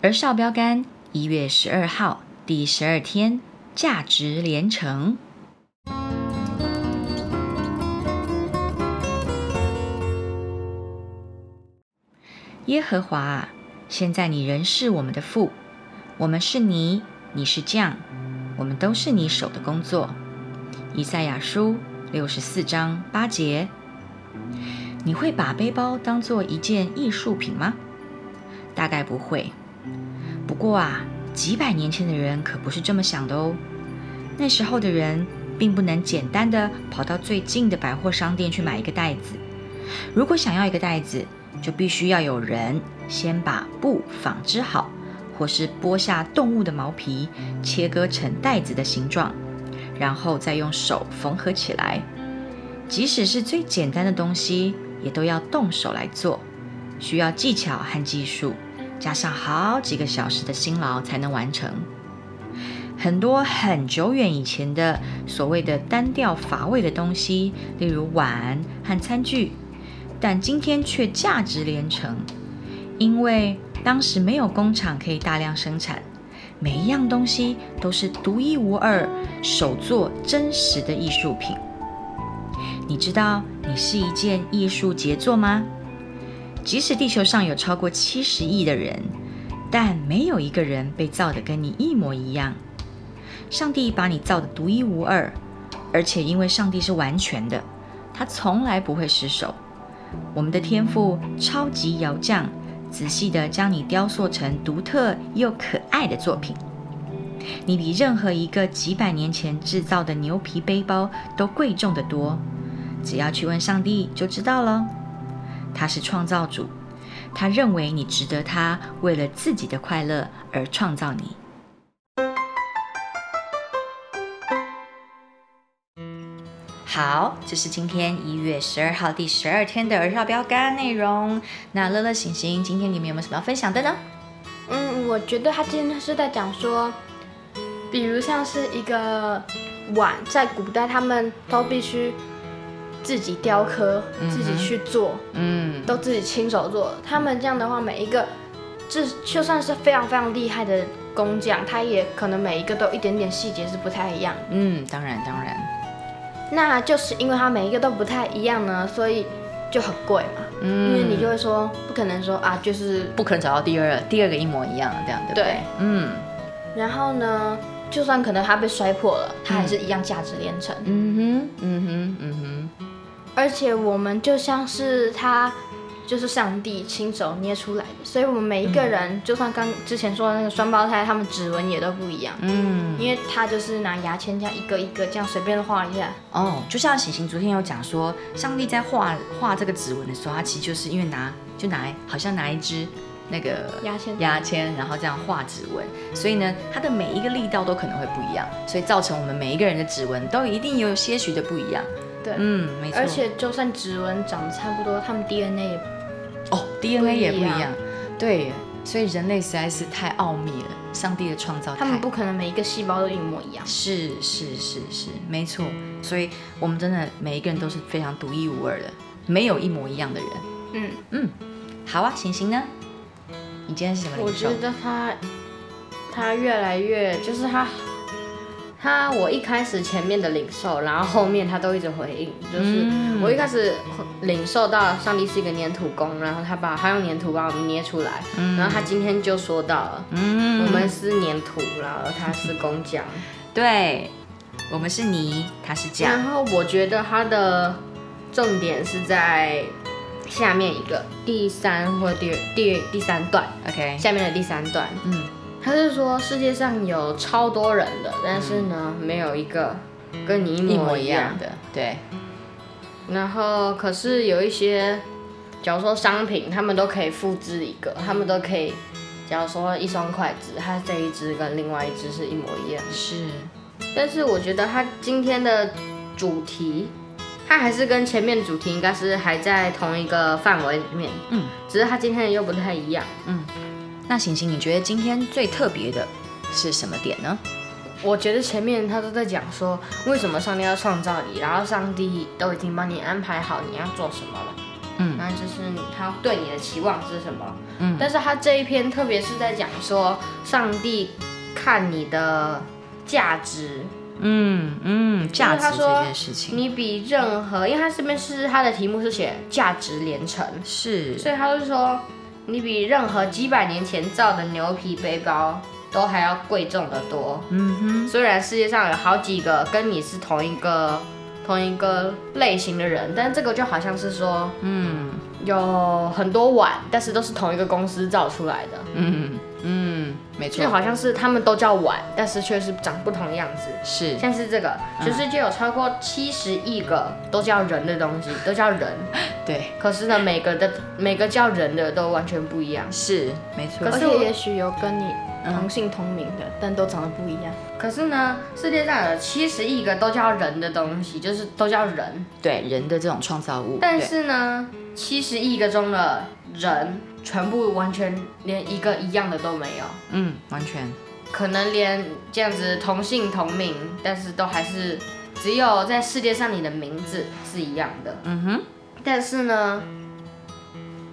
而少标杆，一月十二号，第十二天，价值连城。耶和华，现在你仍是我们的父，我们是你，你是匠，我们都是你手的工作。以赛亚书六十四章八节。你会把背包当做一件艺术品吗？大概不会。不过啊，几百年前的人可不是这么想的哦。那时候的人并不能简单的跑到最近的百货商店去买一个袋子。如果想要一个袋子，就必须要有人先把布纺织好，或是剥下动物的毛皮，切割成袋子的形状，然后再用手缝合起来。即使是最简单的东西，也都要动手来做，需要技巧和技术。加上好几个小时的辛劳才能完成。很多很久远以前的所谓的单调乏味的东西，例如碗和餐具，但今天却价值连城，因为当时没有工厂可以大量生产，每一样东西都是独一无二、手作真实的艺术品。你知道你是一件艺术杰作吗？即使地球上有超过七十亿的人，但没有一个人被造的跟你一模一样。上帝把你造的独一无二，而且因为上帝是完全的，他从来不会失手。我们的天赋超级窑匠，仔细的将你雕塑成独特又可爱的作品。你比任何一个几百年前制造的牛皮背包都贵重的多。只要去问上帝就知道了。他是创造主，他认为你值得他为了自己的快乐而创造你。好，这是今天一月十二号第十二天的儿少标杆内容。那乐乐、醒醒，今天你们有没有什么要分享的呢？嗯，我觉得他今天是在讲说，比如像是一个碗，在古代他们都必须。自己雕刻，自己去做，嗯，都自己亲手做。他们这样的话，每一个，这就算是非常非常厉害的工匠，他也可能每一个都一点点细节是不太一样。嗯，当然当然。那就是因为他每一个都不太一样呢，所以就很贵嘛。嗯，因为你就会说，不可能说啊，就是不可能找到第二第二个一模一样的这样，对不对？嗯。然后呢，就算可能它被摔破了，它还是一样价值连城。嗯哼，嗯哼，嗯哼。而且我们就像是他，就是上帝亲手捏出来的，所以我们每一个人，就算刚之前说的那个双胞胎，他们指纹也都不一样。嗯，因为他就是拿牙签这样一个一个这样随便的画一下。哦，就像喜行昨天有讲说，上帝在画画这个指纹的时候，他其实就是因为拿就拿好像拿一支那个牙签牙签，然后这样画指纹，所以呢，它的每一个力道都可能会不一样，所以造成我们每一个人的指纹都一定有些许的不一样。嗯，没错。而且就算指纹长得差不多，他们 DNA 也哦，DNA 也不一样。对，所以人类实在是太奥秘了，上帝的创造。他们不可能每一个细胞都一模一样。是是是是，没错。所以我们真的每一个人都是非常独一无二的，没有一模一样的人。嗯嗯，好啊，行行呢？你今天是什么我觉得他他越来越就是他。他我一开始前面的领受，然后后面他都一直回应，就是我一开始领受到上帝是一个粘土工，然后他把他用粘土把我们捏出来，然后他今天就说到了，嗯。我们是粘土，然后他是工匠，对，我们是泥，他是匠。然后我觉得他的重点是在下面一个第三或第第第三段，OK，下面的第三段，嗯。他是说世界上有超多人的，但是呢，没有一个跟你一模一样的。对。然后，可是有一些假如说商品，他们都可以复制一个，他们都可以，假如说一双筷子，它这一只跟另外一只是一模一样。是，但是我觉得它今天的主题，它还是跟前面主题应该是还在同一个范围里面。嗯，只是它今天又不太一样。嗯，那行行，你觉得今天最特别的是什么点呢？我觉得前面他都在讲说，为什么上帝要创造你，然后上帝都已经帮你安排好你要做什么了。嗯，那就是他对你的期望是什么？嗯，但是他这一篇特别是在讲说，上帝看你的价值，嗯嗯，价值这件事情，你比任何，因为他这边是他的题目是写价值连城，是，所以他就说，你比任何几百年前造的牛皮背包都还要贵重的多。嗯哼，虽然世界上有好几个跟你是同一个。同一个类型的人，但这个就好像是说，嗯，有很多碗，但是都是同一个公司造出来的，嗯嗯，没错，就好像是他们都叫碗，但是却是长不同样子，是，像是这个，全世界有超过七十亿个都叫人的东西，都叫人，对，可是呢，每个的每个叫人的都完全不一样，是，没错，可是也许有跟你。同姓同名的，但都长得不一样。可是呢，世界上有七十亿个都叫人的东西，就是都叫人。对，人的这种创造物。但是呢，七十亿个中的人，全部完全连一个一样的都没有。嗯，完全。可能连这样子同姓同名，但是都还是只有在世界上你的名字是一样的。嗯哼。但是呢，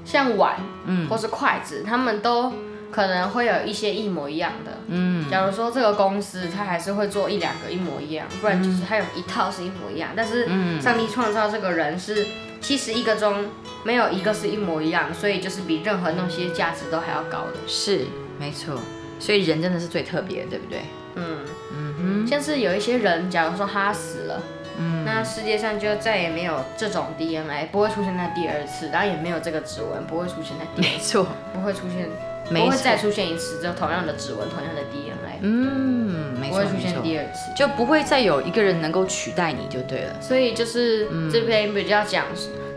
像碗，嗯，或是筷子，他们都。可能会有一些一模一样的，嗯，假如说这个公司它还是会做一两个一模一样，不然就是它有一套是一模一样。但是上帝创造这个人是七十一个中没有一个是一模一样，所以就是比任何那些价值都还要高的。是，没错。所以人真的是最特别，对不对？嗯嗯哼。像是有一些人，假如说他死了，嗯，那世界上就再也没有这种 DNA，不会出现在第二次，然后也没有这个指纹，不会出现在第二次，没错不会出现。不会再出现一次，就同样的指纹，同样的 DNA。嗯，没错，不会出现第二次，就不会再有一个人能够取代你就对了。所以就是这篇比较讲，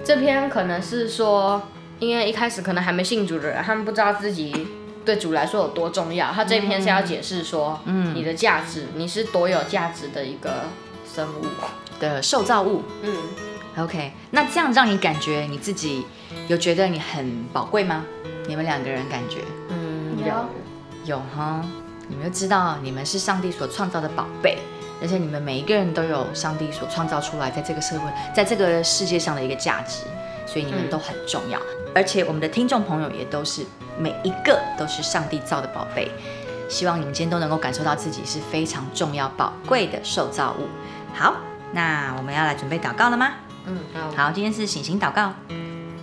这篇可能是说，因为一开始可能还没信主的人，他们不知道自己对主来说有多重要。他这篇是要解释说，嗯，你的价值，你是多有价值的一个生物的受造物。嗯，OK，那这样让你感觉你自己有觉得你很宝贵吗？你们两个人感觉，嗯，有有哈，你们就知道你们是上帝所创造的宝贝，而且你们每一个人都有上帝所创造出来在这个社会，在这个世界上的一个价值，所以你们都很重要。而且我们的听众朋友也都是每一个都是上帝造的宝贝，希望你们今天都能够感受到自己是非常重要、宝贵的受造物。好，那我们要来准备祷告了吗？嗯，好，今天是醒醒祷告，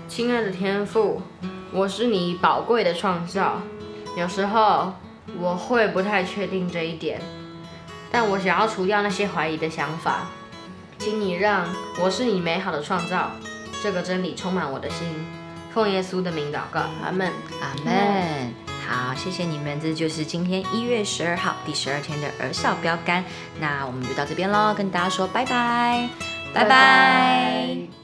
亲爱的天父。我是你宝贵的创造，有时候我会不太确定这一点，但我想要除掉那些怀疑的想法，请你让我是你美好的创造这个真理充满我的心，奉耶稣的名祷告，阿门，阿门。好，谢谢你们，这就是今天一月十二号第十二天的儿少标杆，那我们就到这边喽，跟大家说拜拜，